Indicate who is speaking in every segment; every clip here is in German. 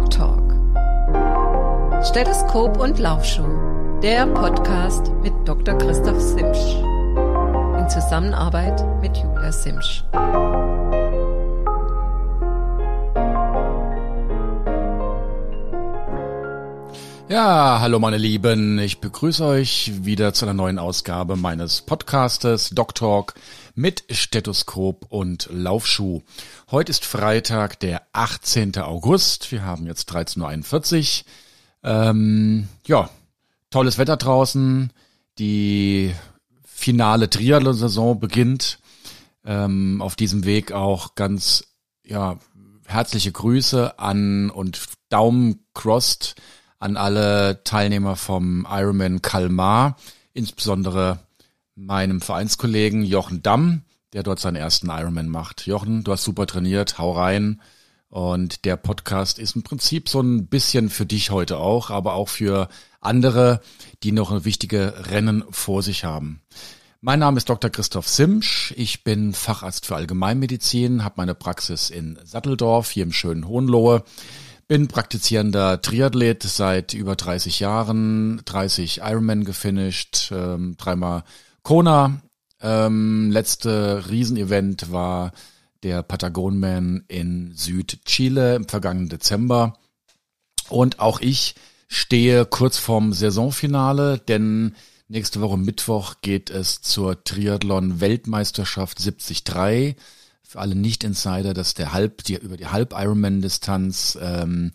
Speaker 1: Doc Talk. Stethoskop und Laufschuh. Der Podcast mit Dr. Christoph Simsch. In Zusammenarbeit mit Julia Simsch.
Speaker 2: Ja, hallo meine Lieben, ich begrüße euch wieder zu einer neuen Ausgabe meines Podcastes Doc Talk mit Stethoskop und Laufschuh. Heute ist Freitag, der 18. August. Wir haben jetzt 13.41 Uhr. Ähm, ja, tolles Wetter draußen. Die finale Triathlon-Saison beginnt. Ähm, auf diesem Weg auch ganz ja, herzliche Grüße an und Daumen crossed an alle Teilnehmer vom Ironman Kalmar, insbesondere meinem Vereinskollegen Jochen Damm, der dort seinen ersten Ironman macht. Jochen, du hast super trainiert, hau rein. Und der Podcast ist im Prinzip so ein bisschen für dich heute auch, aber auch für andere, die noch wichtige Rennen vor sich haben. Mein Name ist Dr. Christoph Simsch. Ich bin Facharzt für Allgemeinmedizin, habe meine Praxis in Satteldorf hier im schönen Hohenlohe bin praktizierender Triathlet seit über 30 Jahren, 30 Ironman gefinisht, ähm, dreimal Kona. Ähm, letzte Riesenevent war der Patagonman in Südchile im vergangenen Dezember. Und auch ich stehe kurz vorm Saisonfinale, denn nächste Woche Mittwoch geht es zur Triathlon Weltmeisterschaft 73 für alle Nicht-Insider, dass der Halb, die, über die Halb-Ironman-Distanz ähm,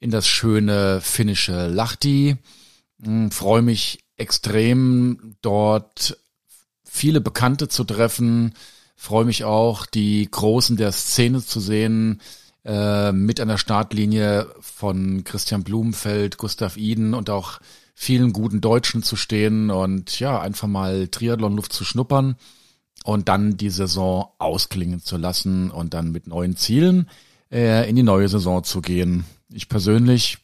Speaker 2: in das schöne finnische Lahti. Hm, Freue mich extrem, dort viele Bekannte zu treffen. Freue mich auch, die Großen der Szene zu sehen, äh, mit an der Startlinie von Christian Blumenfeld, Gustav Iden und auch vielen guten Deutschen zu stehen und ja, einfach mal Triathlon-Luft zu schnuppern und dann die Saison ausklingen zu lassen und dann mit neuen Zielen äh, in die neue Saison zu gehen. Ich persönlich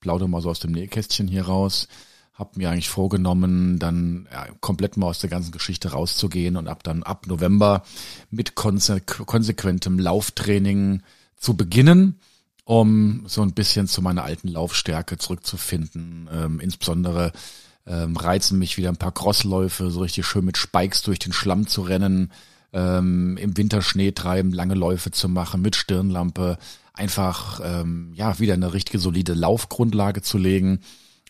Speaker 2: plaudere mal so aus dem Nähkästchen hier raus, habe mir eigentlich vorgenommen, dann ja, komplett mal aus der ganzen Geschichte rauszugehen und ab dann ab November mit konsequ konsequentem Lauftraining zu beginnen, um so ein bisschen zu meiner alten Laufstärke zurückzufinden, ähm, insbesondere ähm, reizen mich wieder ein paar Crossläufe, so richtig schön mit Spikes durch den Schlamm zu rennen, ähm, im Winter Schnee treiben, lange Läufe zu machen mit Stirnlampe, einfach ähm, ja wieder eine richtige solide Laufgrundlage zu legen.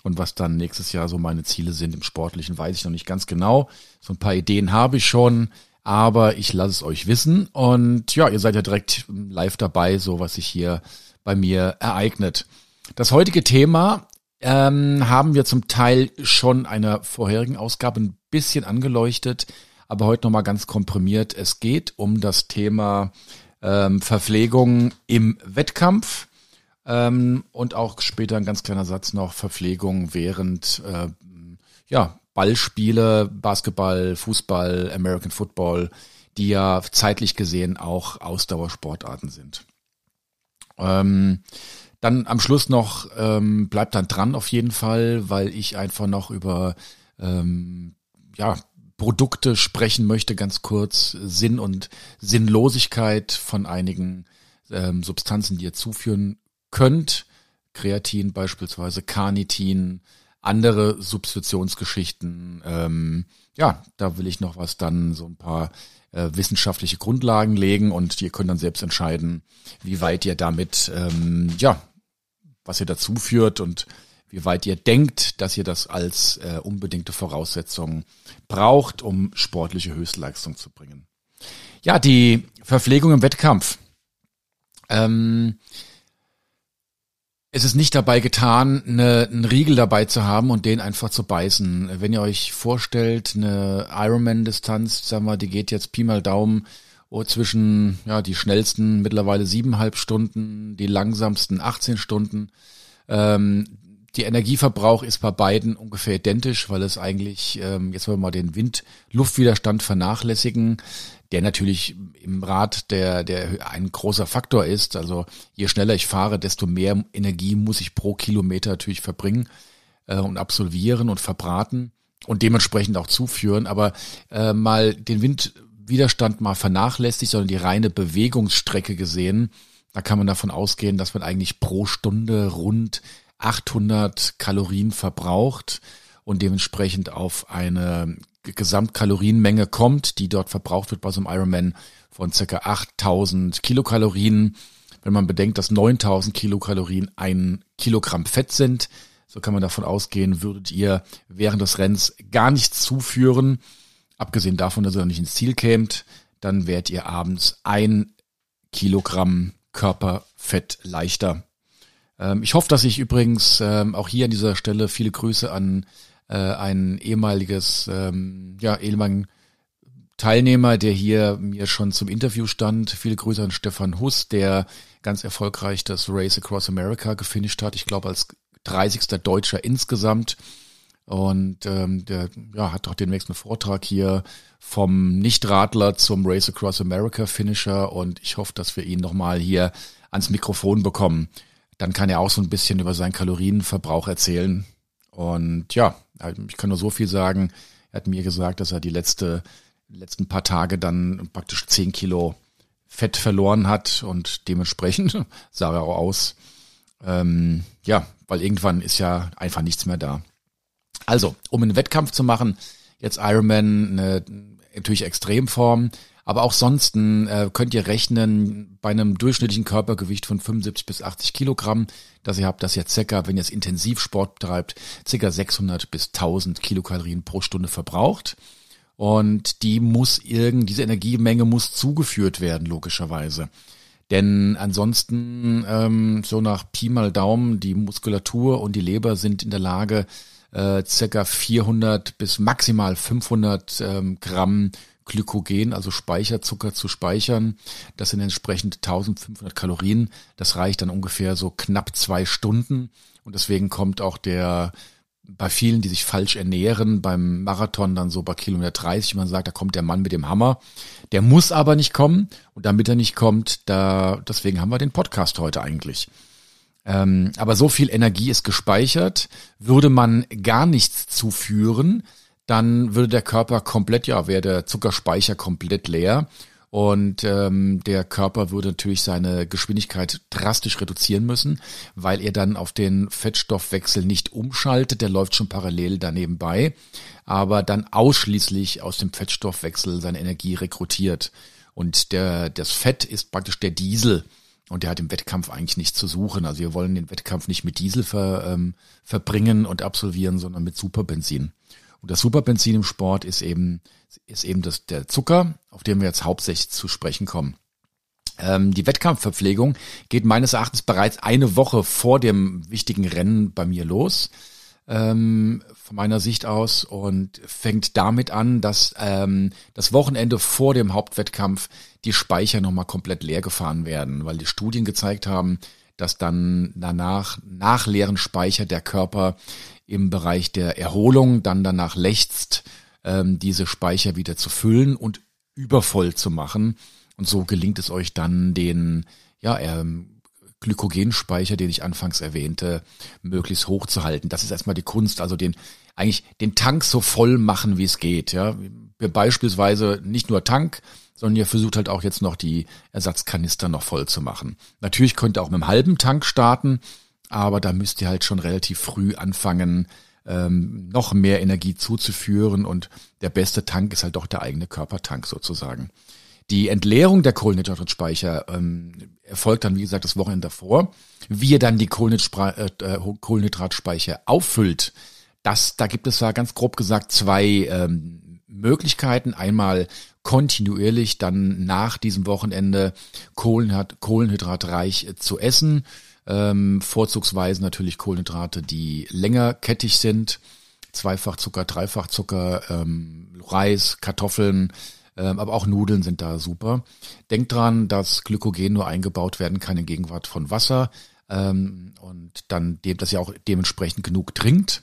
Speaker 2: Und was dann nächstes Jahr so meine Ziele sind im Sportlichen, weiß ich noch nicht ganz genau. So ein paar Ideen habe ich schon, aber ich lasse es euch wissen. Und ja, ihr seid ja direkt live dabei, so was sich hier bei mir ereignet. Das heutige Thema ähm, haben wir zum Teil schon einer vorherigen Ausgabe ein bisschen angeleuchtet, aber heute nochmal ganz komprimiert. Es geht um das Thema ähm, Verpflegung im Wettkampf ähm, und auch später ein ganz kleiner Satz noch Verpflegung während äh, ja, Ballspiele, Basketball, Fußball, American Football, die ja zeitlich gesehen auch Ausdauersportarten sind. Ähm, dann am Schluss noch, ähm, bleibt dann dran auf jeden Fall, weil ich einfach noch über ähm, ja, Produkte sprechen möchte, ganz kurz. Sinn und Sinnlosigkeit von einigen ähm, Substanzen, die ihr zuführen könnt. Kreatin beispielsweise, Carnitin, andere Substitutionsgeschichten. Ähm, ja, da will ich noch was dann so ein paar äh, wissenschaftliche Grundlagen legen und ihr könnt dann selbst entscheiden, wie weit ihr damit ähm, ja was ihr dazu führt und wie weit ihr denkt, dass ihr das als äh, unbedingte Voraussetzung braucht, um sportliche Höchstleistung zu bringen. Ja, die Verpflegung im Wettkampf. Ähm, es ist nicht dabei getan, eine, einen Riegel dabei zu haben und den einfach zu beißen. Wenn ihr euch vorstellt, eine Ironman-Distanz, sagen wir, die geht jetzt Pi mal Daumen oh, zwischen ja die schnellsten mittlerweile siebeneinhalb Stunden, die langsamsten 18 Stunden. Ähm, die Energieverbrauch ist bei beiden ungefähr identisch, weil es eigentlich, ähm, jetzt wollen wir mal den Wind-Luftwiderstand vernachlässigen, der natürlich im Rad der, der ein großer Faktor ist. Also je schneller ich fahre, desto mehr Energie muss ich pro Kilometer natürlich verbringen äh, und absolvieren und verbraten und dementsprechend auch zuführen. Aber äh, mal den Wind Widerstand mal vernachlässigt, sondern die reine Bewegungsstrecke gesehen, Da kann man davon ausgehen, dass man eigentlich pro Stunde rund 800 Kalorien verbraucht und dementsprechend auf eine Gesamtkalorienmenge kommt, die dort verbraucht wird bei so einem Ironman von circa 8000 Kilokalorien. Wenn man bedenkt, dass 9000 Kilokalorien ein Kilogramm Fett sind, so kann man davon ausgehen, würdet ihr während des Rennens gar nichts zuführen. Abgesehen davon, dass ihr nicht ins Ziel kämt, dann werdet ihr abends ein Kilogramm Körperfett leichter. Ähm, ich hoffe, dass ich übrigens ähm, auch hier an dieser Stelle viele Grüße an äh, ein ehemaliges, ähm, ja, ehemaligen Teilnehmer, der hier mir schon zum Interview stand. Viele Grüße an Stefan Huss, der ganz erfolgreich das Race Across America gefinisht hat. Ich glaube als 30. Deutscher insgesamt. Und ähm, der ja, hat doch den nächsten Vortrag hier vom Nichtradler zum Race Across America Finisher und ich hoffe, dass wir ihn nochmal hier ans Mikrofon bekommen. Dann kann er auch so ein bisschen über seinen Kalorienverbrauch erzählen. Und ja, ich kann nur so viel sagen. Er hat mir gesagt, dass er die letzte, letzten paar Tage dann praktisch zehn Kilo Fett verloren hat und dementsprechend sah er auch aus. Ähm, ja, weil irgendwann ist ja einfach nichts mehr da. Also, um einen Wettkampf zu machen, jetzt Ironman eine, natürlich Extremform, aber auch sonst äh, könnt ihr rechnen bei einem durchschnittlichen Körpergewicht von 75 bis 80 Kilogramm, dass ihr habt, dass ihr circa, wenn ihr es intensiv Sport betreibt, circa 600 bis 1000 Kilokalorien pro Stunde verbraucht. Und die muss irgend, diese Energiemenge muss zugeführt werden, logischerweise. Denn ansonsten, ähm, so nach Pi mal Daumen, die Muskulatur und die Leber sind in der Lage, äh, circa 400 bis maximal 500 ähm, Gramm Glykogen, also Speicherzucker zu speichern. Das sind entsprechend 1500 Kalorien. Das reicht dann ungefähr so knapp zwei Stunden. Und deswegen kommt auch der bei vielen, die sich falsch ernähren, beim Marathon dann so bei Kilometer 30, man sagt, da kommt der Mann mit dem Hammer. Der muss aber nicht kommen. Und damit er nicht kommt, da, deswegen haben wir den Podcast heute eigentlich. Ähm, aber so viel Energie ist gespeichert. Würde man gar nichts zuführen, dann würde der Körper komplett, ja, wäre der Zuckerspeicher komplett leer. Und ähm, der Körper würde natürlich seine Geschwindigkeit drastisch reduzieren müssen, weil er dann auf den Fettstoffwechsel nicht umschaltet, der läuft schon parallel daneben bei, aber dann ausschließlich aus dem Fettstoffwechsel seine Energie rekrutiert. Und der, das Fett ist praktisch der Diesel und der hat im Wettkampf eigentlich nichts zu suchen. Also wir wollen den Wettkampf nicht mit Diesel ver, ähm, verbringen und absolvieren, sondern mit Superbenzin. Und das Superbenzin im Sport ist eben, ist eben das, der Zucker, auf den wir jetzt hauptsächlich zu sprechen kommen. Ähm, die Wettkampfverpflegung geht meines Erachtens bereits eine Woche vor dem wichtigen Rennen bei mir los ähm, von meiner Sicht aus und fängt damit an, dass ähm, das Wochenende vor dem Hauptwettkampf die Speicher nochmal komplett leer gefahren werden, weil die Studien gezeigt haben, dass dann danach nach leeren Speicher der Körper im Bereich der Erholung dann danach lechzt, ähm, diese Speicher wieder zu füllen und übervoll zu machen. Und so gelingt es euch dann, den ja, ähm, Glykogenspeicher, den ich anfangs erwähnte, möglichst hoch zu halten. Das ist erstmal die Kunst, also den eigentlich den Tank so voll machen, wie es geht. Ja, beispielsweise nicht nur Tank, sondern ihr versucht halt auch jetzt noch die Ersatzkanister noch voll zu machen. Natürlich könnt ihr auch mit einem halben Tank starten, aber da müsst ihr halt schon relativ früh anfangen, ähm, noch mehr Energie zuzuführen und der beste Tank ist halt doch der eigene Körpertank sozusagen. Die Entleerung der Kohlenhydratspeicher ähm, erfolgt dann, wie gesagt, das Wochenende davor. Wie ihr dann die äh, äh, Kohlenhydratspeicher auffüllt, das, da gibt es ja ganz grob gesagt zwei ähm, Möglichkeiten. Einmal kontinuierlich dann nach diesem Wochenende Kohlenhydrat, kohlenhydratreich zu essen ähm, vorzugsweise natürlich Kohlenhydrate, die längerkettig sind. Zweifachzucker, Dreifachzucker, ähm, Reis, Kartoffeln, ähm, aber auch Nudeln sind da super. Denkt dran, dass Glykogen nur eingebaut werden kann in Gegenwart von Wasser ähm, und dann, dass ihr auch dementsprechend genug trinkt.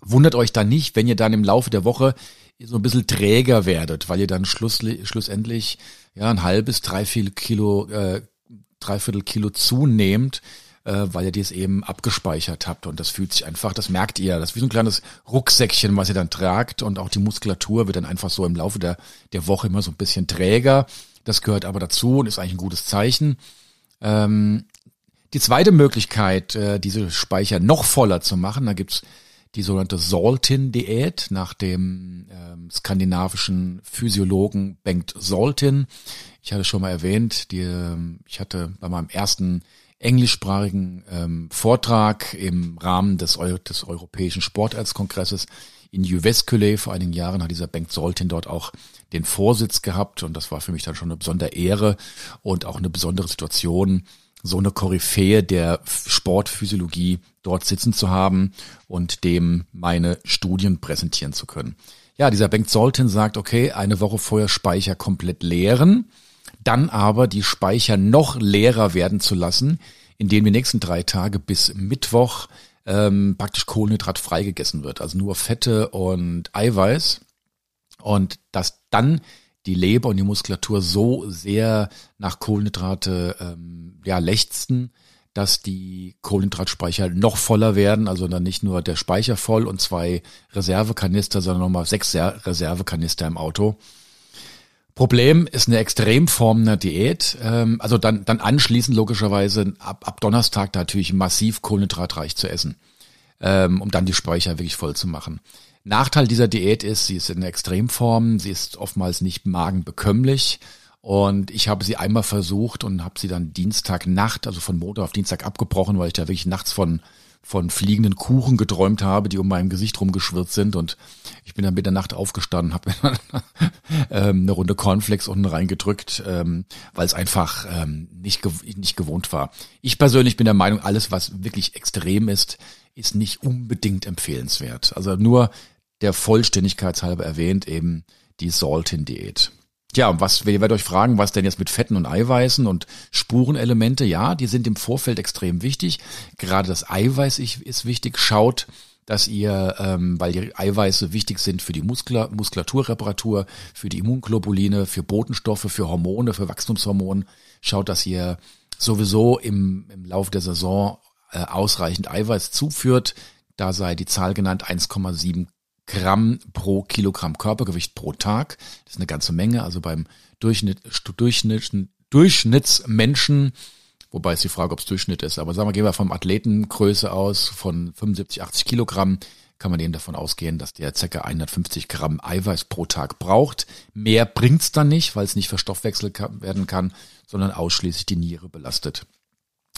Speaker 2: Wundert euch dann nicht, wenn ihr dann im Laufe der Woche so ein bisschen träger werdet, weil ihr dann schlussendlich ja ein halbes, dreiviertel Kilo äh, dreiviertel Kilo zunehmend, äh, weil ihr dies eben abgespeichert habt. Und das fühlt sich einfach, das merkt ihr, das ist wie so ein kleines Rucksäckchen, was ihr dann tragt. Und auch die Muskulatur wird dann einfach so im Laufe der, der Woche immer so ein bisschen träger. Das gehört aber dazu und ist eigentlich ein gutes Zeichen. Ähm, die zweite Möglichkeit, äh, diese Speicher noch voller zu machen, da gibt's die sogenannte Saltin-Diät nach dem ähm, skandinavischen Physiologen Bengt Saltin. Ich hatte schon mal erwähnt, die, ähm, ich hatte bei meinem ersten englischsprachigen ähm, Vortrag im Rahmen des, Eu des Europäischen Sportarztkongresses in Jyväskylä vor einigen Jahren hat dieser Bengt Soltin dort auch den Vorsitz gehabt und das war für mich dann schon eine besondere Ehre und auch eine besondere Situation, so eine Koryphäe der Sportphysiologie dort sitzen zu haben und dem meine Studien präsentieren zu können. Ja, dieser Bengt Soltin sagt, okay, eine Woche vorher Speicher komplett leeren, dann aber die Speicher noch leerer werden zu lassen, indem die nächsten drei Tage bis Mittwoch ähm, praktisch Kohlenhydrat frei gegessen wird, also nur Fette und Eiweiß und dass dann die Leber und die Muskulatur so sehr nach Kohlenhydrate ähm, ja, lechzen, dass die Kohlenhydratspeicher noch voller werden, also dann nicht nur der Speicher voll und zwei Reservekanister, sondern nochmal sechs Reservekanister im Auto. Problem ist eine Extremform einer Diät. Ähm, also dann, dann anschließend logischerweise ab, ab Donnerstag natürlich massiv kohlenhydratreich zu essen, ähm, um dann die Speicher wirklich voll zu machen. Nachteil dieser Diät ist, sie ist in Extremform, sie ist oftmals nicht magenbekömmlich. Und ich habe sie einmal versucht und habe sie dann Dienstagnacht, also von Montag auf Dienstag abgebrochen, weil ich da wirklich nachts von von fliegenden Kuchen geträumt habe, die um meinem Gesicht rumgeschwirrt sind und ich bin dann mit der Nacht aufgestanden, habe mir dann ähm, eine Runde Cornflakes unten reingedrückt, ähm, weil es einfach ähm, nicht, nicht gewohnt war. Ich persönlich bin der Meinung, alles, was wirklich extrem ist, ist nicht unbedingt empfehlenswert. Also nur der Vollständigkeit halber erwähnt eben die Saltin-Diät. Ja, was, ihr werdet euch fragen, was denn jetzt mit Fetten und Eiweißen und Spurenelemente? Ja, die sind im Vorfeld extrem wichtig. Gerade das Eiweiß ist wichtig. Schaut, dass ihr, ähm, weil die Eiweiße wichtig sind für die Muskula Muskulaturreparatur, für die Immunglobuline, für Botenstoffe, für Hormone, für Wachstumshormone, schaut, dass ihr sowieso im, im Laufe der Saison äh, ausreichend Eiweiß zuführt. Da sei die Zahl genannt 1,7 Gramm pro Kilogramm Körpergewicht pro Tag. Das ist eine ganze Menge. Also beim Durchschnitt, Durchschnitt, Durchschnittsmenschen, wobei es die Frage, ob es Durchschnitt ist, aber sagen wir, gehen wir vom Athletengröße aus von 75, 80 Kilogramm, kann man eben davon ausgehen, dass der ca. 150 Gramm Eiweiß pro Tag braucht. Mehr bringt's dann nicht, weil es nicht verstoffwechselt werden kann, sondern ausschließlich die Niere belastet.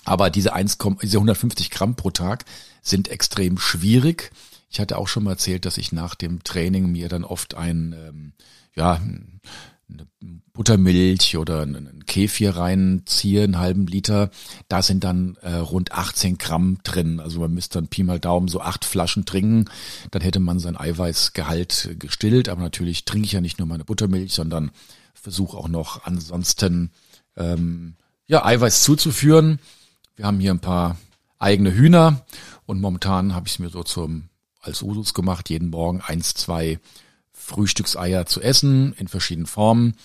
Speaker 2: Aber diese 1, diese 150 Gramm pro Tag sind extrem schwierig. Ich hatte auch schon mal erzählt, dass ich nach dem Training mir dann oft ein, ähm, ja, eine Buttermilch oder einen Kefir reinziehe, einen halben Liter. Da sind dann äh, rund 18 Gramm drin. Also man müsste dann Pi mal Daumen so acht Flaschen trinken. Dann hätte man sein Eiweißgehalt gestillt. Aber natürlich trinke ich ja nicht nur meine Buttermilch, sondern versuche auch noch ansonsten ähm, ja Eiweiß zuzuführen. Wir haben hier ein paar eigene Hühner und momentan habe ich es mir so zum als Usus gemacht, jeden Morgen eins, zwei Frühstückseier zu essen in verschiedenen Formen.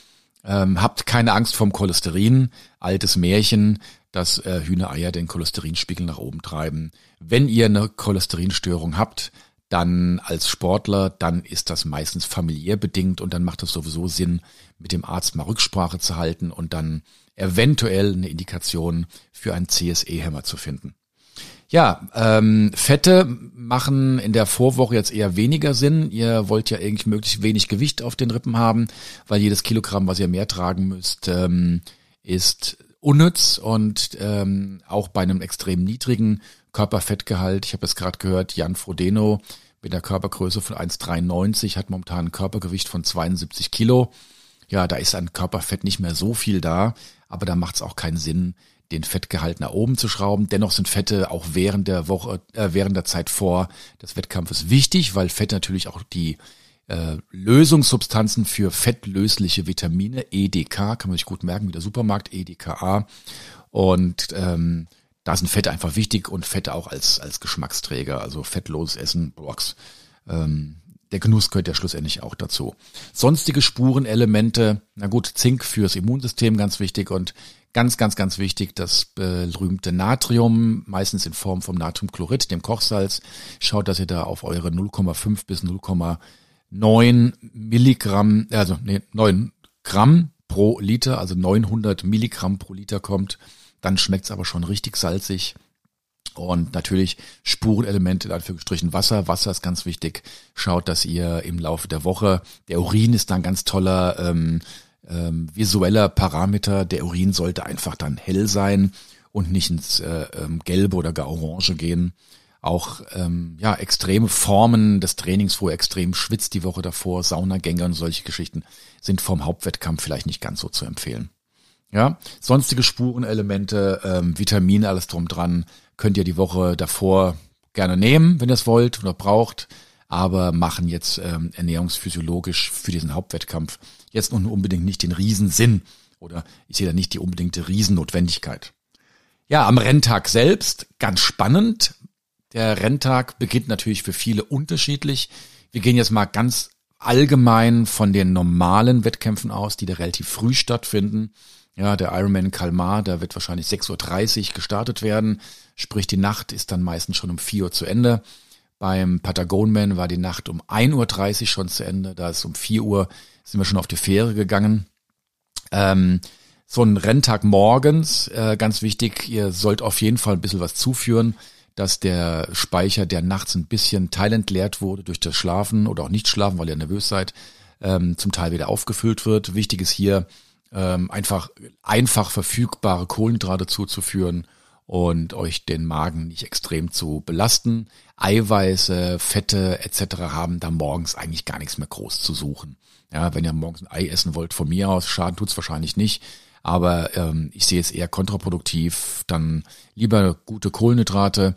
Speaker 2: Ähm, habt keine Angst vom Cholesterin. Altes Märchen, dass äh, Hühnereier den Cholesterinspiegel nach oben treiben. Wenn ihr eine Cholesterinstörung habt, dann als Sportler, dann ist das meistens familiär bedingt und dann macht es sowieso Sinn, mit dem Arzt mal Rücksprache zu halten und dann eventuell eine Indikation für einen CSE-Hämmer zu finden. Ja, ähm, Fette machen in der Vorwoche jetzt eher weniger Sinn. Ihr wollt ja eigentlich möglichst wenig Gewicht auf den Rippen haben, weil jedes Kilogramm, was ihr mehr tragen müsst, ähm, ist unnütz und ähm, auch bei einem extrem niedrigen Körperfettgehalt. Ich habe es gerade gehört, Jan Frodeno mit der Körpergröße von 1,93 hat momentan ein Körpergewicht von 72 Kilo. Ja, da ist an Körperfett nicht mehr so viel da, aber da macht es auch keinen Sinn, den Fettgehalt nach oben zu schrauben. Dennoch sind Fette auch während der Woche, äh, während der Zeit vor des Wettkampfes wichtig, weil Fett natürlich auch die äh, Lösungssubstanzen für fettlösliche Vitamine, EDK, kann man sich gut merken, wie der Supermarkt, EDKA. Und ähm, da sind Fette einfach wichtig und Fette auch als, als Geschmacksträger, also fettloses Essen, Box. Ähm, der Genuss gehört ja schlussendlich auch dazu. Sonstige Spurenelemente, na gut, Zink fürs Immunsystem ganz wichtig und Ganz, ganz, ganz wichtig, das berühmte Natrium, meistens in Form vom Natriumchlorid, dem Kochsalz. Schaut, dass ihr da auf eure 0,5 bis 0,9 Milligramm, also nee, 9 Gramm pro Liter, also 900 Milligramm pro Liter kommt. dann schmeckt's aber schon richtig salzig. Und natürlich Spurenelemente, in Anführungsstrichen Wasser. Wasser ist ganz wichtig. Schaut, dass ihr im Laufe der Woche, der Urin ist dann ganz toller ähm, ähm, visueller Parameter. Der Urin sollte einfach dann hell sein und nicht ins äh, ähm, Gelbe oder gar Orange gehen. Auch ähm, ja extreme Formen des Trainings, wo ihr extrem schwitzt die Woche davor, Saunagänge und solche Geschichten sind vom Hauptwettkampf vielleicht nicht ganz so zu empfehlen. Ja, sonstige Spurenelemente, ähm, Vitamine, alles drum dran, könnt ihr die Woche davor gerne nehmen, wenn ihr es wollt oder braucht, aber machen jetzt ähm, ernährungsphysiologisch für diesen Hauptwettkampf jetzt nun unbedingt nicht den Riesensinn oder ich sehe da nicht die unbedingte Riesennotwendigkeit. Ja, am Renntag selbst, ganz spannend. Der Renntag beginnt natürlich für viele unterschiedlich. Wir gehen jetzt mal ganz allgemein von den normalen Wettkämpfen aus, die da relativ früh stattfinden. Ja, der Ironman Kalmar, da wird wahrscheinlich 6.30 Uhr gestartet werden. Sprich, die Nacht ist dann meistens schon um 4 Uhr zu Ende. Beim Patagonman war die Nacht um 1.30 Uhr schon zu Ende. Da ist um 4 Uhr sind wir schon auf die Fähre gegangen. Ähm, so ein Renntag morgens, äh, ganz wichtig, ihr sollt auf jeden Fall ein bisschen was zuführen, dass der Speicher, der nachts ein bisschen teilentleert wurde durch das Schlafen oder auch nicht schlafen, weil ihr nervös seid, ähm, zum Teil wieder aufgefüllt wird. Wichtig ist hier, ähm, einfach einfach verfügbare Kohlenhydrate zuzuführen und euch den Magen nicht extrem zu belasten. Eiweiße, Fette etc. haben da morgens eigentlich gar nichts mehr groß zu suchen. Ja, wenn ihr morgens ein Ei essen wollt, von mir aus, Schaden tut's wahrscheinlich nicht. Aber ähm, ich sehe es eher kontraproduktiv. Dann lieber gute Kohlenhydrate,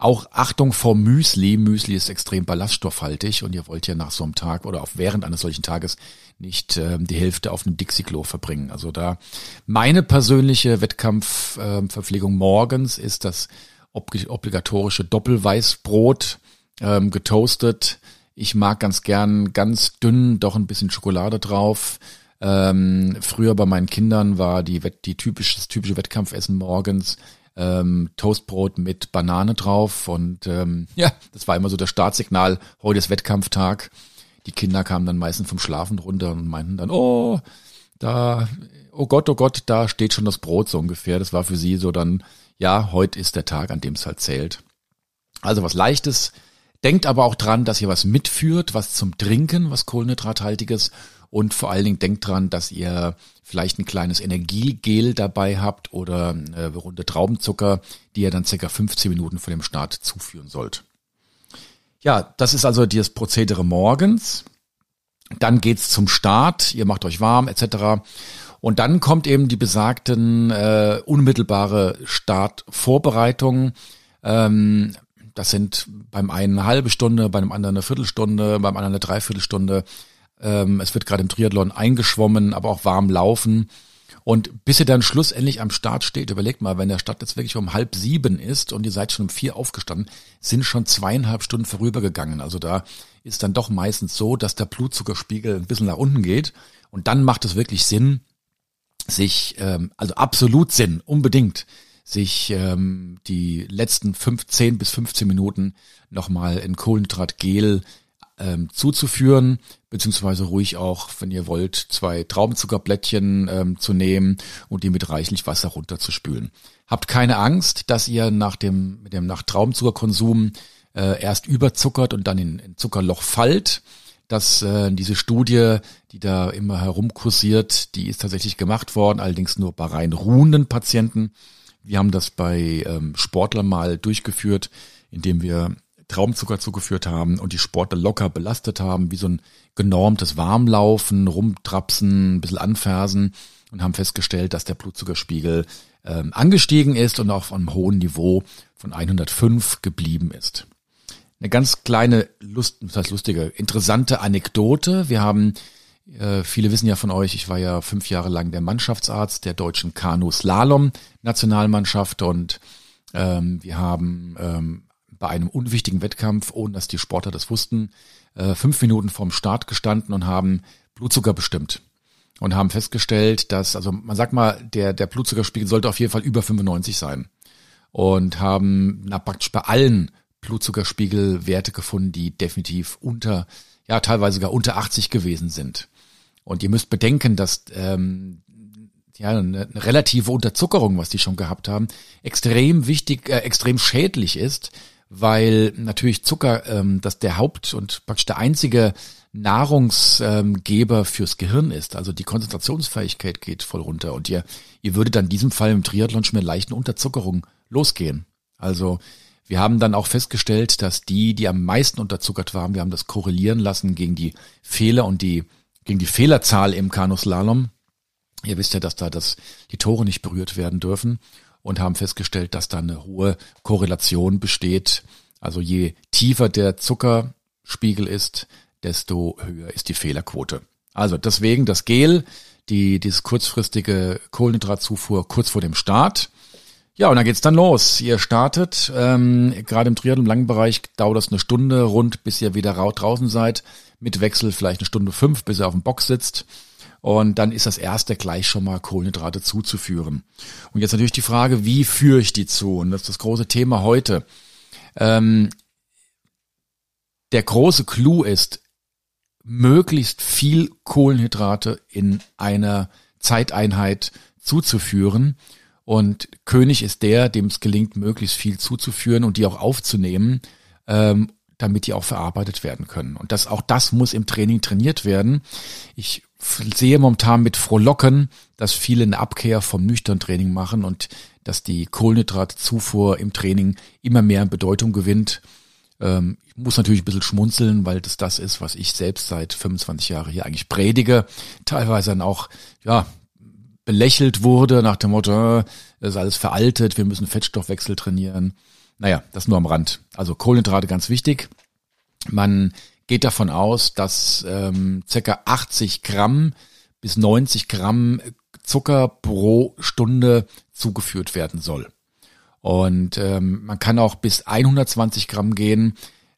Speaker 2: auch Achtung vor Müsli. Müsli ist extrem ballaststoffhaltig und ihr wollt ja nach so einem Tag oder auch während eines solchen Tages nicht ähm, die Hälfte auf einem Dixie-Klo verbringen. Also da meine persönliche Wettkampfverpflegung äh, morgens ist das ob obligatorische Doppelweißbrot ähm, getoastet. Ich mag ganz gern ganz dünn, doch ein bisschen Schokolade drauf. Ähm, früher bei meinen Kindern war die, die typisch, das typische Wettkampfessen morgens ähm, Toastbrot mit Banane drauf und ähm, ja, das war immer so das Startsignal, heute ist Wettkampftag. Die Kinder kamen dann meistens vom Schlafen runter und meinten dann, oh, da, oh Gott, oh Gott, da steht schon das Brot so ungefähr. Das war für sie so dann, ja, heute ist der Tag, an dem es halt zählt. Also was Leichtes. Denkt aber auch dran, dass ihr was mitführt, was zum Trinken, was Kohlenhydrathaltiges und vor allen Dingen denkt dran, dass ihr vielleicht ein kleines Energiegel dabei habt oder äh, runde Traubenzucker, die ihr dann circa 15 Minuten vor dem Start zuführen sollt. Ja, das ist also das Prozedere morgens. Dann geht's zum Start. Ihr macht euch warm etc. Und dann kommt eben die besagten äh, unmittelbare Startvorbereitungen. Ähm, das sind beim einen eine halbe Stunde, beim anderen eine Viertelstunde, beim anderen eine Dreiviertelstunde. Ähm, es wird gerade im Triathlon eingeschwommen, aber auch warm laufen. Und bis ihr dann schlussendlich am Start steht, überlegt mal, wenn der Start jetzt wirklich um halb sieben ist und ihr seid schon um vier aufgestanden, sind schon zweieinhalb Stunden vorübergegangen. Also da ist dann doch meistens so, dass der Blutzuckerspiegel ein bisschen nach unten geht. Und dann macht es wirklich Sinn, sich, ähm, also absolut Sinn, unbedingt, sich ähm, die letzten 15 bis 15 Minuten nochmal in Kohlenhydratgel ähm, zuzuführen, beziehungsweise ruhig auch, wenn ihr wollt, zwei Traubenzuckerblättchen ähm, zu nehmen und die mit reichlich Wasser runterzuspülen. Habt keine Angst, dass ihr nach dem, mit dem nach Traubenzuckerkonsum äh, erst überzuckert und dann in, in Zuckerloch fallt. dass äh, diese Studie, die da immer herumkursiert, die ist tatsächlich gemacht worden, allerdings nur bei rein ruhenden Patienten. Wir haben das bei ähm, Sportlern mal durchgeführt, indem wir Traumzucker zugeführt haben und die Sportler locker belastet haben, wie so ein genormtes Warmlaufen, rumtrapsen, ein bisschen anfersen und haben festgestellt, dass der Blutzuckerspiegel ähm, angestiegen ist und auf einem hohen Niveau von 105 geblieben ist. Eine ganz kleine, Lust, das heißt lustige, interessante Anekdote. Wir haben, äh, viele wissen ja von euch, ich war ja fünf Jahre lang der Mannschaftsarzt der deutschen Kanu-Slalom-Nationalmannschaft und ähm, wir haben ähm, bei einem unwichtigen Wettkampf, ohne dass die Sportler das wussten, äh, fünf Minuten vorm Start gestanden und haben Blutzucker bestimmt. Und haben festgestellt, dass, also man sagt mal, der, der Blutzuckerspiegel sollte auf jeden Fall über 95 sein. Und haben na, praktisch bei allen Blutzuckerspiegelwerte gefunden, die definitiv unter, ja teilweise gar unter 80 gewesen sind. Und ihr müsst bedenken, dass ähm, ja, eine, relative Unterzuckerung, was die schon gehabt haben, extrem wichtig, äh, extrem schädlich ist, weil natürlich Zucker ähm, das der Haupt und praktisch der einzige Nahrungsgeber ähm, fürs Gehirn ist. Also die Konzentrationsfähigkeit geht voll runter und ihr, ihr würdet dann in diesem Fall im Triathlon schon mit leichten Unterzuckerung losgehen. Also wir haben dann auch festgestellt, dass die, die am meisten unterzuckert waren, wir haben das korrelieren lassen gegen die Fehler und die, gegen die Fehlerzahl im Kanuslalom. Ihr wisst ja, dass da das, die Tore nicht berührt werden dürfen und haben festgestellt, dass da eine hohe Korrelation besteht. Also je tiefer der Zuckerspiegel ist, desto höher ist die Fehlerquote. Also deswegen das Gel, die, dieses kurzfristige Kohlenhydratzufuhr kurz vor dem Start ja, und dann geht's dann los. Ihr startet, ähm, gerade im Triathlon im langen Bereich dauert das eine Stunde rund, bis ihr wieder draußen seid. Mit Wechsel vielleicht eine Stunde fünf, bis ihr auf dem Box sitzt. Und dann ist das erste gleich schon mal Kohlenhydrate zuzuführen. Und jetzt natürlich die Frage, wie führe ich die zu? Und das ist das große Thema heute. Ähm, der große Clou ist, möglichst viel Kohlenhydrate in einer Zeiteinheit zuzuführen und König ist der, dem es gelingt, möglichst viel zuzuführen und die auch aufzunehmen, ähm, damit die auch verarbeitet werden können. Und das, auch das muss im Training trainiert werden. Ich sehe momentan mit Frohlocken, dass viele eine Abkehr vom nüchtern Training machen und dass die Kohlenhydratzufuhr im Training immer mehr Bedeutung gewinnt. Ähm, ich muss natürlich ein bisschen schmunzeln, weil das das ist, was ich selbst seit 25 Jahren hier eigentlich predige. Teilweise dann auch, ja, belächelt wurde nach dem Motto, äh, das ist alles veraltet, wir müssen Fettstoffwechsel trainieren. Naja, das nur am Rand. Also Kohlenhydrate ganz wichtig. Man geht davon aus, dass ähm, circa 80 Gramm bis 90 Gramm Zucker pro Stunde zugeführt werden soll. Und ähm, man kann auch bis 120 Gramm gehen.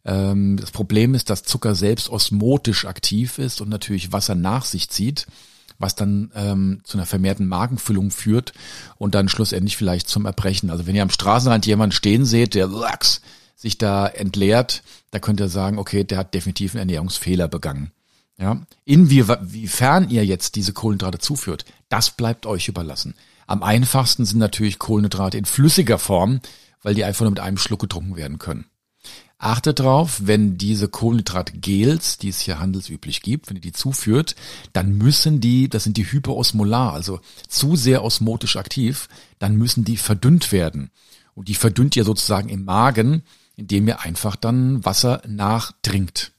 Speaker 2: Ähm, das Problem ist, dass Zucker selbst osmotisch aktiv ist und natürlich Wasser nach sich zieht was dann ähm, zu einer vermehrten Magenfüllung führt und dann schlussendlich vielleicht zum Erbrechen. Also wenn ihr am Straßenrand jemanden stehen seht, der sich da entleert, da könnt ihr sagen, okay, der hat definitiv einen Ernährungsfehler begangen. Ja, inwiefern ihr jetzt diese Kohlenhydrate zuführt, das bleibt euch überlassen. Am einfachsten sind natürlich Kohlenhydrate in flüssiger Form, weil die einfach nur mit einem Schluck getrunken werden können. Achtet drauf, wenn diese Kohlenhydratgels, die es hier handelsüblich gibt, wenn ihr die zuführt, dann müssen die, das sind die hyperosmolar, also zu sehr osmotisch aktiv, dann müssen die verdünnt werden. Und die verdünnt ihr sozusagen im Magen, indem ihr einfach dann Wasser nachdringt.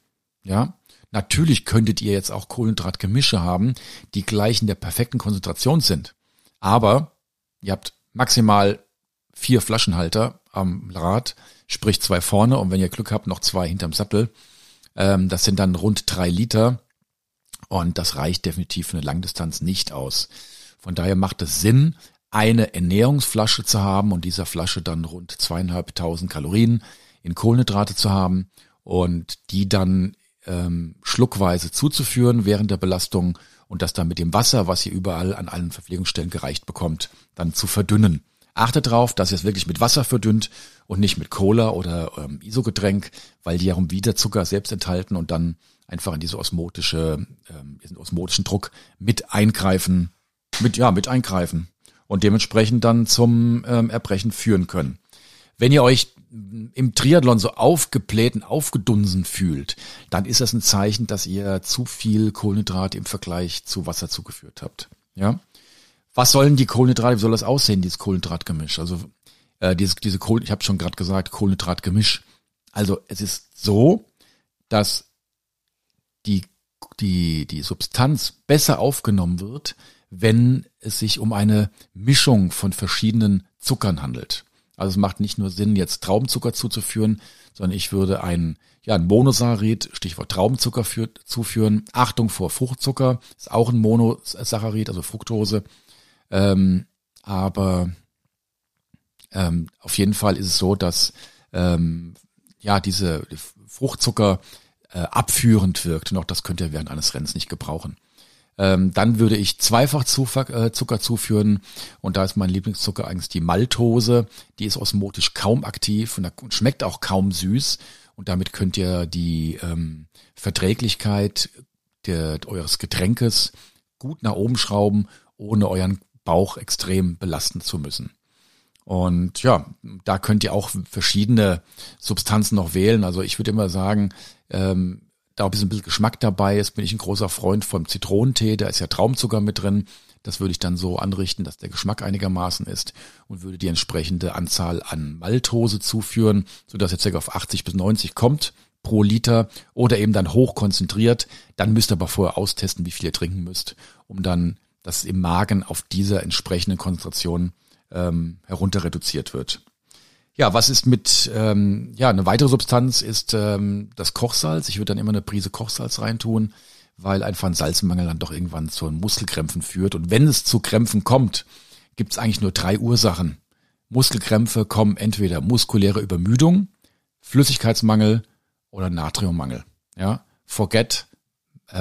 Speaker 2: Ja? Natürlich könntet ihr jetzt auch Kohlenhydratgemische haben, die gleich in der perfekten Konzentration sind. Aber ihr habt maximal vier Flaschenhalter am Rad, sprich zwei vorne und wenn ihr Glück habt, noch zwei hinterm Sattel. Ähm, das sind dann rund drei Liter und das reicht definitiv für eine Langdistanz nicht aus. Von daher macht es Sinn, eine Ernährungsflasche zu haben und dieser Flasche dann rund zweieinhalbtausend Kalorien in Kohlenhydrate zu haben und die dann ähm, schluckweise zuzuführen während der Belastung und das dann mit dem Wasser, was ihr überall an allen Verpflegungsstellen gereicht bekommt, dann zu verdünnen. Achtet darauf, dass ihr es wirklich mit Wasser verdünnt und nicht mit Cola oder ähm, Isogetränk, weil die ja wieder Zucker selbst enthalten und dann einfach in diese osmotische, ähm, diesen osmotischen Druck mit eingreifen, mit, ja, mit eingreifen und dementsprechend dann zum ähm, Erbrechen führen können. Wenn ihr euch im Triathlon so aufgebläht und aufgedunsen fühlt, dann ist das ein Zeichen, dass ihr zu viel Kohlenhydrat im Vergleich zu Wasser zugeführt habt. Ja, was sollen die Kohlenhydrate, wie soll das aussehen, dieses Kohlenhydratgemisch? Also äh, diese, diese Kohlen, ich habe schon gerade gesagt, Kohlenhydratgemisch. Also es ist so, dass die, die, die Substanz besser aufgenommen wird, wenn es sich um eine Mischung von verschiedenen Zuckern handelt. Also es macht nicht nur Sinn, jetzt Traubenzucker zuzuführen, sondern ich würde ein, ja, ein Monosaccharid, Stichwort Traubenzucker für, zuführen. Achtung vor Fruchtzucker, ist auch ein Monosaccharid, also Fructose. Ähm, aber ähm, auf jeden Fall ist es so, dass ähm, ja diese Fruchtzucker äh, abführend wirkt und auch das könnt ihr während eines Rennens nicht gebrauchen. Ähm, dann würde ich zweifach äh, Zucker zuführen und da ist mein Lieblingszucker eigentlich die Maltose. Die ist osmotisch kaum aktiv und schmeckt auch kaum süß und damit könnt ihr die ähm, Verträglichkeit der, eures Getränkes gut nach oben schrauben, ohne euren Bauch extrem belasten zu müssen. Und ja, da könnt ihr auch verschiedene Substanzen noch wählen. Also ich würde immer sagen, ähm, da ein bisschen Geschmack dabei ist, bin ich ein großer Freund vom Zitronentee, da ist ja Traumzucker mit drin. Das würde ich dann so anrichten, dass der Geschmack einigermaßen ist und würde die entsprechende Anzahl an Maltose zuführen, sodass er circa auf 80 bis 90 kommt pro Liter oder eben dann hoch konzentriert. Dann müsst ihr aber vorher austesten, wie viel ihr trinken müsst, um dann, dass im Magen auf dieser entsprechenden Konzentration ähm, herunter reduziert wird. Ja, was ist mit, ähm, ja, eine weitere Substanz ist ähm, das Kochsalz. Ich würde dann immer eine Prise Kochsalz reintun weil einfach ein Salzmangel dann doch irgendwann zu Muskelkrämpfen führt. Und wenn es zu Krämpfen kommt, gibt es eigentlich nur drei Ursachen. Muskelkrämpfe kommen entweder muskuläre Übermüdung, Flüssigkeitsmangel oder Natriummangel. Ja, forget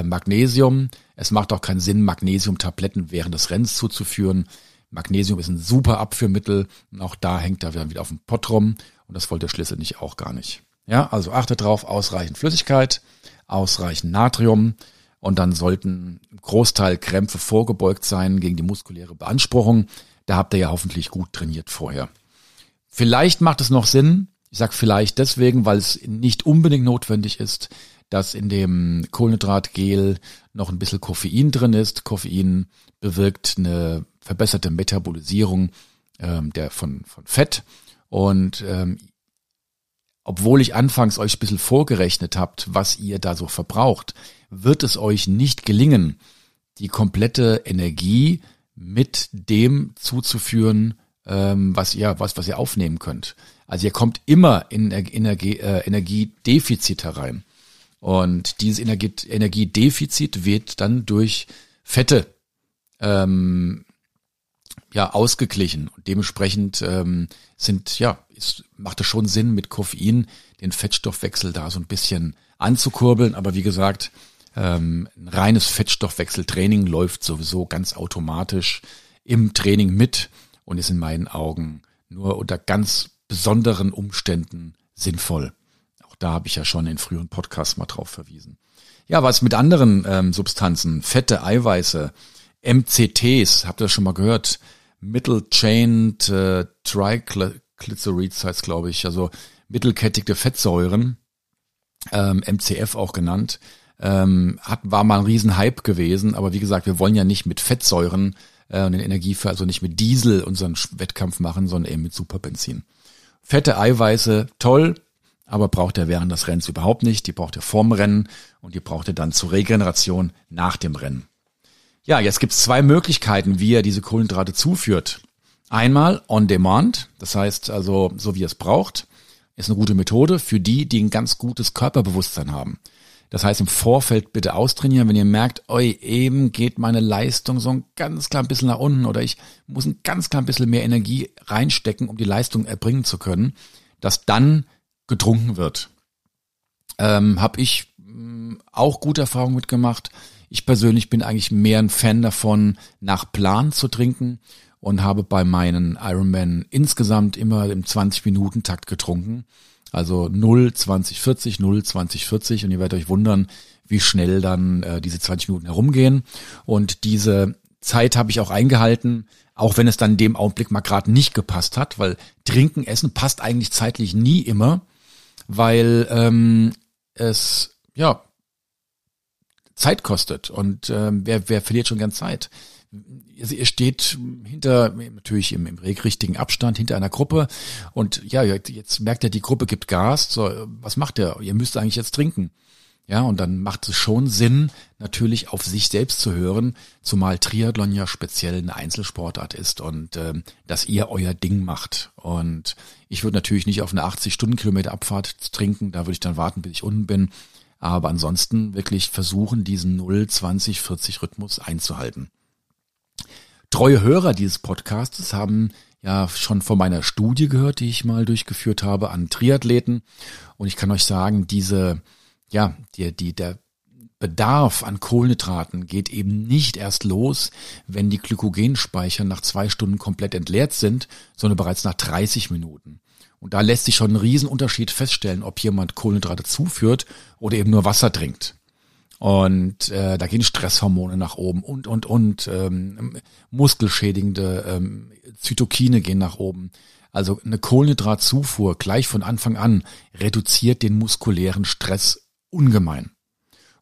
Speaker 2: Magnesium. Es macht auch keinen Sinn, Magnesiumtabletten während des Rennens zuzuführen. Magnesium ist ein super Abführmittel und auch da hängt er wieder auf dem Pott rum und das wollte der Schlüssel nicht auch gar nicht. Ja, also achte drauf, ausreichend Flüssigkeit, ausreichend Natrium, und dann sollten Großteil Krämpfe vorgebeugt sein gegen die muskuläre Beanspruchung. Da habt ihr ja hoffentlich gut trainiert vorher. Vielleicht macht es noch Sinn, ich sage vielleicht deswegen, weil es nicht unbedingt notwendig ist, dass in dem Kohlenhydratgel noch ein bisschen Koffein drin ist. Koffein bewirkt eine verbesserte Metabolisierung ähm, der von, von Fett. Und ähm, obwohl ich anfangs euch ein bisschen vorgerechnet habt, was ihr da so verbraucht, wird es euch nicht gelingen, die komplette Energie mit dem zuzuführen, ähm, was ihr, was, was ihr aufnehmen könnt. Also ihr kommt immer in Energie, äh, Energiedefizit herein. Und dieses Energie, Energiedefizit wird dann durch Fette ähm, ja ausgeglichen. Und dementsprechend ähm, sind, ja, es macht es schon Sinn, mit Koffein den Fettstoffwechsel da so ein bisschen anzukurbeln. Aber wie gesagt, ähm, ein reines Fettstoffwechseltraining läuft sowieso ganz automatisch im Training mit und ist in meinen Augen nur unter ganz besonderen Umständen sinnvoll. Da habe ich ja schon in früheren Podcasts mal drauf verwiesen. Ja, was mit anderen ähm, Substanzen, Fette, Eiweiße, MCTs, habt ihr schon mal gehört? Middle Chained äh, Triglycerides heißt glaube ich, also mittelkettige Fettsäuren, ähm, MCF auch genannt ähm, hat, war mal ein Riesenhype gewesen, aber wie gesagt, wir wollen ja nicht mit Fettsäuren äh, den Energie für, also nicht mit Diesel unseren Wettkampf machen, sondern eben mit Superbenzin. Fette Eiweiße, toll, aber braucht er während des Rennens überhaupt nicht. Die braucht er vorm Rennen und die braucht er dann zur Regeneration nach dem Rennen. Ja, jetzt gibt's zwei Möglichkeiten, wie er diese Kohlenhydrate zuführt. Einmal on demand, das heißt also so wie er es braucht, ist eine gute Methode für die, die ein ganz gutes Körperbewusstsein haben. Das heißt, im Vorfeld bitte austrainieren, wenn ihr merkt, oi, eben geht meine Leistung so ein ganz klein bisschen nach unten oder ich muss ein ganz klein bisschen mehr Energie reinstecken, um die Leistung erbringen zu können, dass dann getrunken wird. Ähm, Habe ich mh, mm, auch gute Erfahrungen mitgemacht. Ich persönlich bin eigentlich mehr ein Fan davon, nach Plan zu trinken und habe bei meinen Ironman insgesamt immer im 20-Minuten-Takt getrunken. Also 0, 20, 40, 0, 20, 40 und ihr werdet euch wundern, wie schnell dann äh, diese 20 Minuten herumgehen. Und diese Zeit habe ich auch eingehalten, auch wenn es dann in dem Augenblick mal gerade nicht gepasst hat, weil Trinken, Essen passt eigentlich zeitlich nie immer, weil ähm, es ja Zeit kostet und ähm, wer, wer verliert schon gern Zeit? ihr steht hinter, natürlich im, im richtigen Abstand hinter einer Gruppe und ja, jetzt merkt er, die Gruppe gibt Gas, so, was macht er? Ihr müsst eigentlich jetzt trinken. Ja, und dann macht es schon Sinn, natürlich auf sich selbst zu hören, zumal Triathlon ja speziell eine Einzelsportart ist und ähm, dass ihr euer Ding macht. Und ich würde natürlich nicht auf eine 80-Stunden-Kilometer Abfahrt trinken, da würde ich dann warten, bis ich unten bin. Aber ansonsten wirklich versuchen, diesen 0, 20, 40 Rhythmus einzuhalten. Treue Hörer dieses Podcastes haben ja schon von meiner Studie gehört, die ich mal durchgeführt habe an Triathleten. Und ich kann euch sagen, diese, ja, die, die, der Bedarf an Kohlenhydraten geht eben nicht erst los, wenn die Glykogenspeicher nach zwei Stunden komplett entleert sind, sondern bereits nach 30 Minuten. Und da lässt sich schon ein Riesenunterschied feststellen, ob jemand Kohlenhydrate zuführt oder eben nur Wasser trinkt. Und äh, da gehen Stresshormone nach oben und, und, und. Ähm, muskelschädigende ähm, Zytokine gehen nach oben. Also eine Kohlenhydratzufuhr gleich von Anfang an reduziert den muskulären Stress ungemein.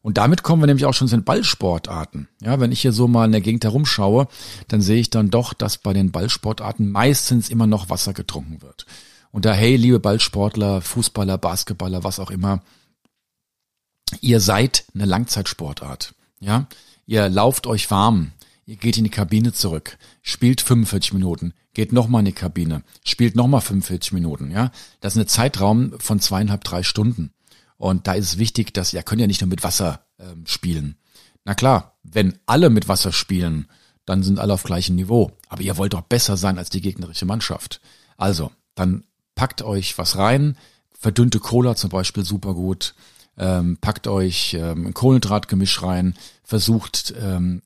Speaker 2: Und damit kommen wir nämlich auch schon zu den Ballsportarten. Ja, wenn ich hier so mal in der Gegend herumschaue, dann sehe ich dann doch, dass bei den Ballsportarten meistens immer noch Wasser getrunken wird. Und da, hey, liebe Ballsportler, Fußballer, Basketballer, was auch immer, ihr seid eine Langzeitsportart. Ja, ihr lauft euch warm, ihr geht in die Kabine zurück, spielt 45 Minuten, geht nochmal in die Kabine, spielt nochmal 45 Minuten, ja. Das ist ein Zeitraum von zweieinhalb, drei Stunden. Und da ist es wichtig, dass ihr könnt ja nicht nur mit Wasser ähm, spielen. Na klar, wenn alle mit Wasser spielen, dann sind alle auf gleichem Niveau. Aber ihr wollt doch besser sein als die gegnerische Mannschaft. Also, dann packt euch was rein, verdünnte Cola zum Beispiel super gut, ähm, packt euch ähm, ein Kohlenhydratgemisch rein, versucht ähm,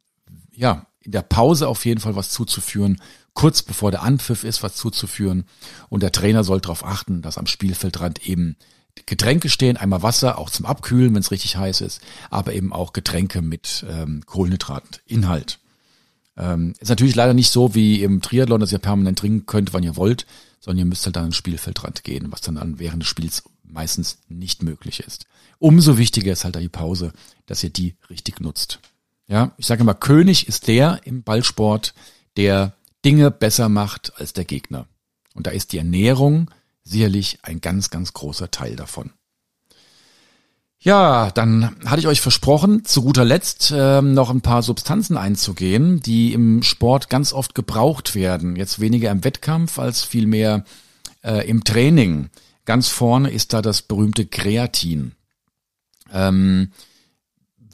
Speaker 2: ja in der Pause auf jeden Fall was zuzuführen, kurz bevor der Anpfiff ist, was zuzuführen. Und der Trainer soll darauf achten, dass am Spielfeldrand eben Getränke stehen, einmal Wasser, auch zum Abkühlen, wenn es richtig heiß ist, aber eben auch Getränke mit ähm, Kohlenhydratinhalt. Ähm, ist natürlich leider nicht so wie im Triathlon, dass ihr permanent trinken könnt, wann ihr wollt, sondern ihr müsst halt dann ins Spielfeldrand gehen, was dann, dann während des Spiels meistens nicht möglich ist. Umso wichtiger ist halt da die Pause, dass ihr die richtig nutzt. Ja, ich sage immer, König ist der im Ballsport, der Dinge besser macht als der Gegner. Und da ist die Ernährung sicherlich ein ganz, ganz großer Teil davon. Ja, dann hatte ich euch versprochen, zu guter Letzt äh, noch ein paar Substanzen einzugehen, die im Sport ganz oft gebraucht werden. Jetzt weniger im Wettkampf als vielmehr äh, im Training. Ganz vorne ist da das berühmte Kreatin. Ähm,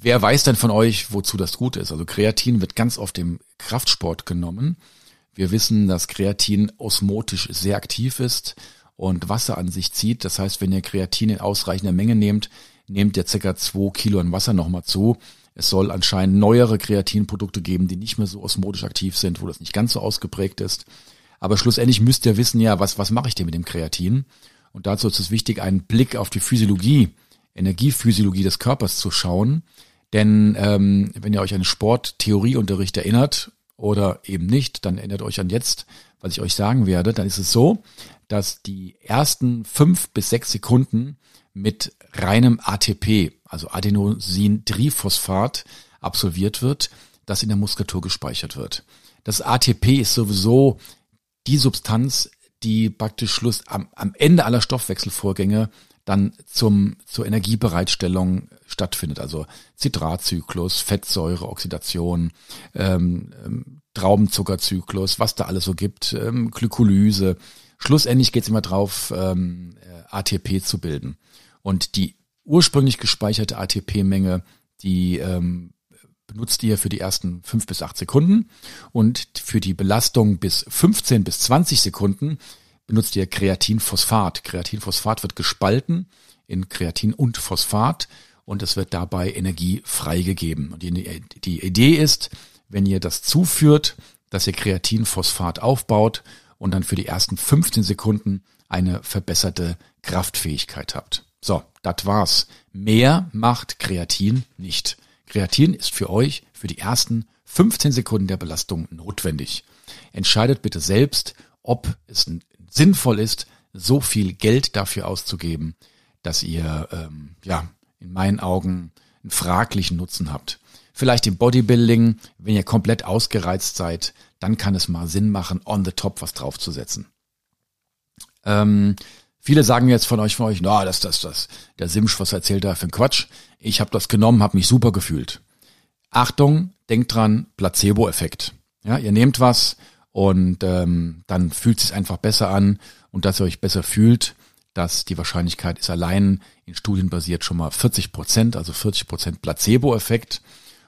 Speaker 2: wer weiß denn von euch, wozu das gut ist? Also Kreatin wird ganz oft im Kraftsport genommen. Wir wissen, dass Kreatin osmotisch sehr aktiv ist und Wasser an sich zieht. Das heißt, wenn ihr Kreatin in ausreichender Menge nehmt, nehmt ihr circa zwei Kilo an Wasser nochmal zu. Es soll anscheinend neuere Kreatinprodukte geben, die nicht mehr so osmotisch aktiv sind, wo das nicht ganz so ausgeprägt ist. Aber schlussendlich müsst ihr wissen, ja, was, was mache ich denn mit dem Kreatin? Und dazu ist es wichtig, einen Blick auf die Physiologie Energiephysiologie des Körpers zu schauen. Denn ähm, wenn ihr euch an Sporttheorieunterricht erinnert oder eben nicht, dann erinnert euch an jetzt, was ich euch sagen werde, dann ist es so, dass die ersten fünf bis sechs Sekunden mit reinem ATP, also Adenosin-Triphosphat, absolviert wird, das in der Muskulatur gespeichert wird. Das ATP ist sowieso die Substanz, die praktisch Schluss am, am Ende aller Stoffwechselvorgänge dann zum, zur Energiebereitstellung stattfindet. Also Zitratzyklus, Fettsäure, Oxidation, ähm, ähm, Traubenzuckerzyklus, was da alles so gibt, ähm, Glykolyse. Schlussendlich geht es immer drauf, ähm, äh, ATP zu bilden. Und die ursprünglich gespeicherte ATP-Menge, die ähm, benutzt ihr für die ersten fünf bis acht Sekunden und für die Belastung bis 15 bis 20 Sekunden benutzt ihr Kreatinphosphat. Kreatinphosphat wird gespalten in Kreatin und Phosphat und es wird dabei Energie freigegeben. Und die, die Idee ist, wenn ihr das zuführt, dass ihr Kreatinphosphat aufbaut und dann für die ersten 15 Sekunden eine verbesserte Kraftfähigkeit habt. So, das war's. Mehr macht Kreatin nicht. Kreatin ist für euch für die ersten 15 Sekunden der Belastung notwendig. Entscheidet bitte selbst, ob es sinnvoll ist, so viel Geld dafür auszugeben, dass ihr ähm, ja in meinen Augen einen fraglichen Nutzen habt. Vielleicht im Bodybuilding, wenn ihr komplett ausgereizt seid, dann kann es mal Sinn machen, on the top was draufzusetzen. Ähm, viele sagen jetzt von euch, von euch, na, das, das, das, der Simsch, was erzählt er für ein Quatsch. Ich habe das genommen, habe mich super gefühlt. Achtung, denkt dran, Placebo-Effekt. Ja, ihr nehmt was, und ähm, dann fühlt es sich einfach besser an und dass ihr euch besser fühlt, dass die Wahrscheinlichkeit ist allein in Studien basiert schon mal 40 Prozent, also 40 Prozent Placebo-Effekt.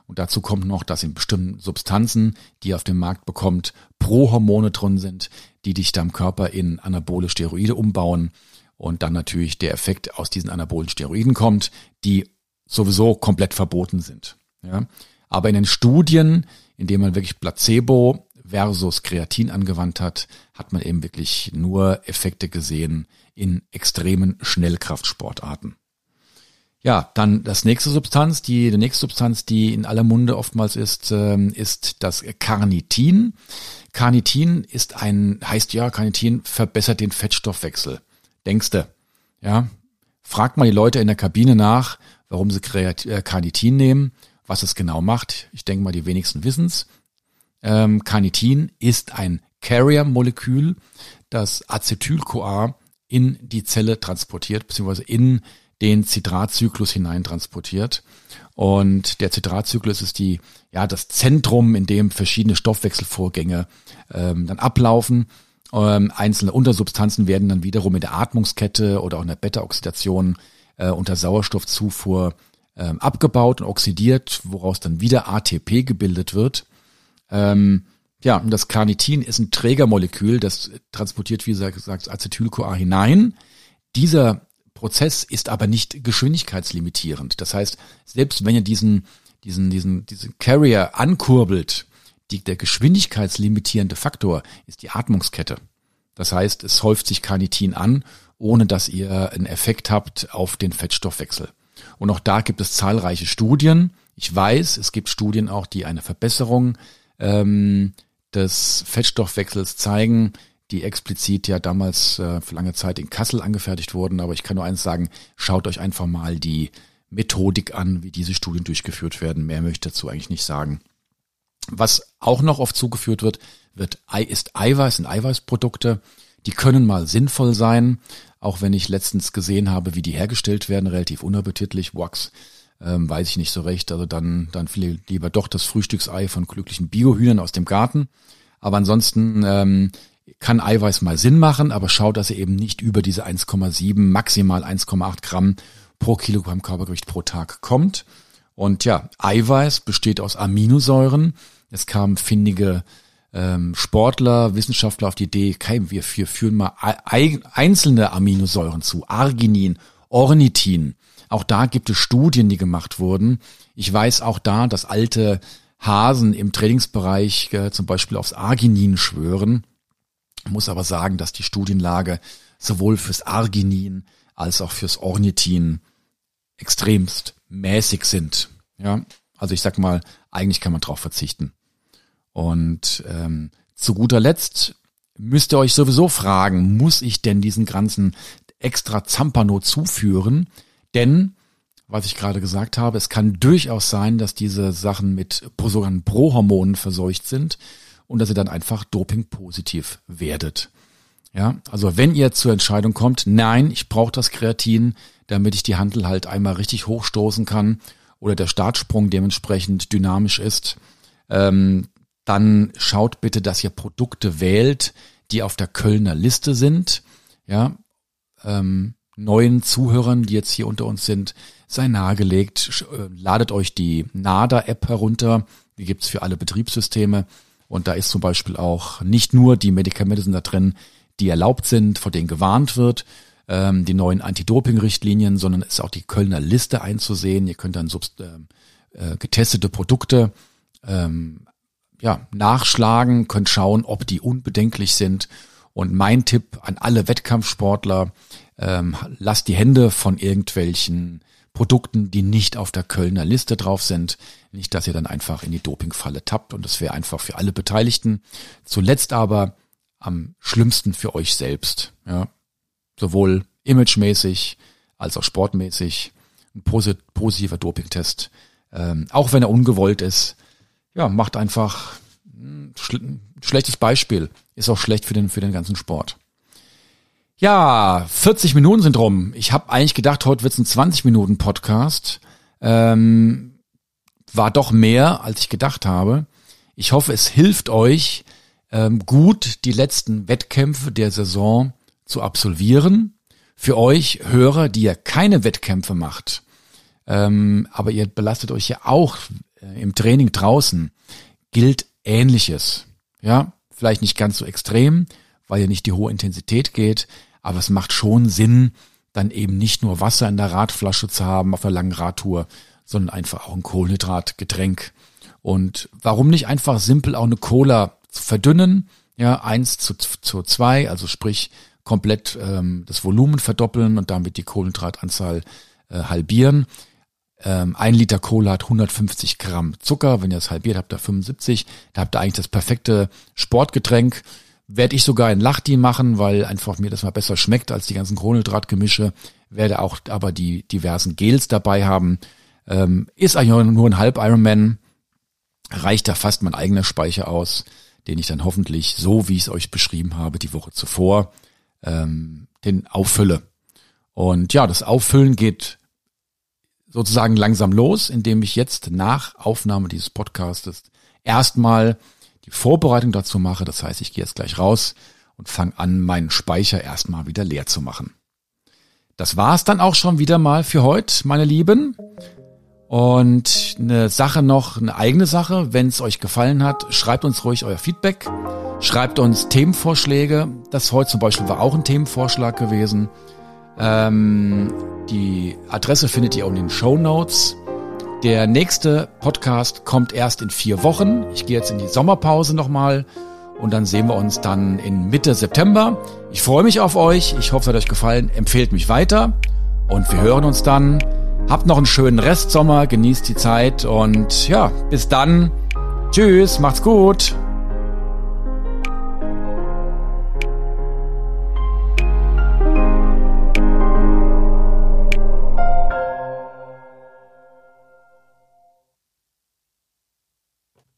Speaker 2: Und dazu kommt noch, dass in bestimmten Substanzen, die ihr auf dem Markt bekommt, Prohormone drin sind, die dich da im Körper in anabole Steroide umbauen. Und dann natürlich der Effekt aus diesen anabolen Steroiden kommt, die sowieso komplett verboten sind. Ja. Aber in den Studien, in denen man wirklich Placebo versus Kreatin angewandt hat, hat man eben wirklich nur Effekte gesehen in extremen Schnellkraftsportarten. Ja, dann das nächste Substanz, die, die nächste Substanz, die in aller Munde oftmals ist, ähm, ist das Carnitin. Carnitin ist ein, heißt ja, Carnitin verbessert den Fettstoffwechsel. Denkste, ja. Fragt mal die Leute in der Kabine nach, warum sie äh, Carnitin nehmen, was es genau macht. Ich denke mal, die wenigsten wissen's. Ähm, Carnitin ist ein Carrier-Molekül, das Acetyl-CoA in die Zelle transportiert, beziehungsweise in den Zitratzyklus hineintransportiert. Und der Zitratzyklus ist die, ja, das Zentrum, in dem verschiedene Stoffwechselvorgänge ähm, dann ablaufen. Ähm, einzelne Untersubstanzen werden dann wiederum in der Atmungskette oder auch in der Beta-Oxidation äh, unter Sauerstoffzufuhr ähm, abgebaut und oxidiert, woraus dann wieder ATP gebildet wird. Ähm, ja, und das Carnitin ist ein Trägermolekül, das transportiert, wie gesagt, Acetyl-CoA hinein. Dieser Prozess ist aber nicht geschwindigkeitslimitierend. Das heißt, selbst wenn ihr diesen, diesen, diesen, diesen Carrier ankurbelt, die, der geschwindigkeitslimitierende Faktor ist die Atmungskette. Das heißt, es häuft sich Carnitin an, ohne dass ihr einen Effekt habt auf den Fettstoffwechsel. Und auch da gibt es zahlreiche Studien. Ich weiß, es gibt Studien auch, die eine Verbesserung ähm, des Fettstoffwechsels zeigen die explizit ja damals äh, für lange Zeit in Kassel angefertigt wurden. Aber ich kann nur eins sagen, schaut euch einfach mal die Methodik an, wie diese Studien durchgeführt werden. Mehr möchte ich dazu eigentlich nicht sagen. Was auch noch oft zugeführt wird, wird ist Eiweiß und Eiweißprodukte. Die können mal sinnvoll sein, auch wenn ich letztens gesehen habe, wie die hergestellt werden, relativ unappetitlich. Wax, ähm, weiß ich nicht so recht. Also dann, dann lieber doch das Frühstücksei von glücklichen Biohühnern aus dem Garten. Aber ansonsten ähm, kann Eiweiß mal Sinn machen, aber schaut, dass ihr eben nicht über diese 1,7, maximal 1,8 Gramm pro Kilogramm Körpergewicht pro Tag kommt. Und ja, Eiweiß besteht aus Aminosäuren. Es kamen findige ähm, Sportler, Wissenschaftler auf die Idee, okay, wir, führen mal einzelne Aminosäuren zu, Arginin, Ornithin. Auch da gibt es Studien, die gemacht wurden. Ich weiß auch da, dass alte Hasen im Trainingsbereich äh, zum Beispiel aufs Arginin schwören muss aber sagen, dass die Studienlage sowohl fürs Arginin als auch fürs Ornithin extremst mäßig sind. Ja, also ich sag mal, eigentlich kann man drauf verzichten. Und ähm, zu guter Letzt müsst ihr euch sowieso fragen, muss ich denn diesen ganzen extra Zampano zuführen? Denn, was ich gerade gesagt habe, es kann durchaus sein, dass diese Sachen mit sogenannten Prohormonen verseucht sind und dass ihr dann einfach dopingpositiv werdet. Ja, also wenn ihr zur Entscheidung kommt, nein, ich brauche das Kreatin, damit ich die Handel halt einmal richtig hochstoßen kann oder der Startsprung dementsprechend dynamisch ist, ähm, dann schaut bitte, dass ihr Produkte wählt, die auf der Kölner Liste sind. Ja, ähm, neuen Zuhörern, die jetzt hier unter uns sind, sei nahegelegt, äh, ladet euch die NADA-App herunter. Die gibt's für alle Betriebssysteme. Und da ist zum Beispiel auch nicht nur die Medikamente sind da drin, die erlaubt sind, vor denen gewarnt wird, ähm, die neuen Anti-Doping-Richtlinien, sondern ist auch die Kölner Liste einzusehen. Ihr könnt dann subst äh, äh, getestete Produkte ähm, ja, nachschlagen, könnt schauen, ob die unbedenklich sind. Und mein Tipp an alle Wettkampfsportler, ähm, lasst die Hände von irgendwelchen Produkten, die nicht auf der Kölner Liste drauf sind. Nicht, dass ihr dann einfach in die Dopingfalle tappt und das wäre einfach für alle Beteiligten. Zuletzt aber am schlimmsten für euch selbst. Ja, sowohl imagemäßig als auch sportmäßig. Ein positiver Dopingtest, ähm, auch wenn er ungewollt ist, ja, macht einfach ein schlechtes Beispiel. Ist auch schlecht für den, für den ganzen Sport. Ja, 40 Minuten sind rum. Ich habe eigentlich gedacht, heute wird's ein 20 Minuten Podcast. Ähm, war doch mehr, als ich gedacht habe. Ich hoffe, es hilft euch, ähm, gut die letzten Wettkämpfe der Saison zu absolvieren. Für euch Hörer, die ja keine Wettkämpfe macht, ähm, aber ihr belastet euch ja auch äh, im Training draußen, gilt Ähnliches. Ja, vielleicht nicht ganz so extrem, weil ja nicht die hohe Intensität geht, aber es macht schon Sinn, dann eben nicht nur Wasser in der Radflasche zu haben auf der langen Radtour, sondern einfach auch ein Kohlenhydratgetränk. Und warum nicht einfach simpel auch eine Cola verdünnen, ja, eins zu, zu zwei, also sprich komplett ähm, das Volumen verdoppeln und damit die Kohlenhydratanzahl äh, halbieren. Ähm, ein Liter Cola hat 150 Gramm Zucker. Wenn ihr das halbiert, habt ihr 75. Da habt ihr eigentlich das perfekte Sportgetränk. Werde ich sogar in Lachti machen, weil einfach mir das mal besser schmeckt als die ganzen Kohlenhydratgemische. Werde auch aber die diversen Gels dabei haben. Ähm, ist eigentlich nur ein Halb Ironman. Reicht da fast mein eigener Speicher aus, den ich dann hoffentlich so, wie ich es euch beschrieben habe, die Woche zuvor, ähm, den auffülle. Und ja, das Auffüllen geht sozusagen langsam los, indem ich jetzt nach Aufnahme dieses Podcastes erstmal die Vorbereitung dazu mache. Das heißt, ich gehe jetzt gleich raus und fange an, meinen Speicher erstmal wieder leer zu machen. Das war's dann auch schon wieder mal für heute, meine Lieben. Und eine Sache noch, eine eigene Sache, wenn es euch gefallen hat, schreibt uns ruhig euer Feedback, schreibt uns Themenvorschläge. Das heute zum Beispiel war auch ein Themenvorschlag gewesen. Ähm, die Adresse findet ihr auch in den Show Notes. Der nächste Podcast kommt erst in vier Wochen. Ich gehe jetzt in die Sommerpause nochmal und dann sehen wir uns dann in Mitte September. Ich freue mich auf euch. Ich hoffe, es hat euch gefallen. Empfehlt mich weiter und wir hören uns dann. Habt noch einen schönen Restsommer, genießt die Zeit und ja, bis dann. Tschüss, macht's gut.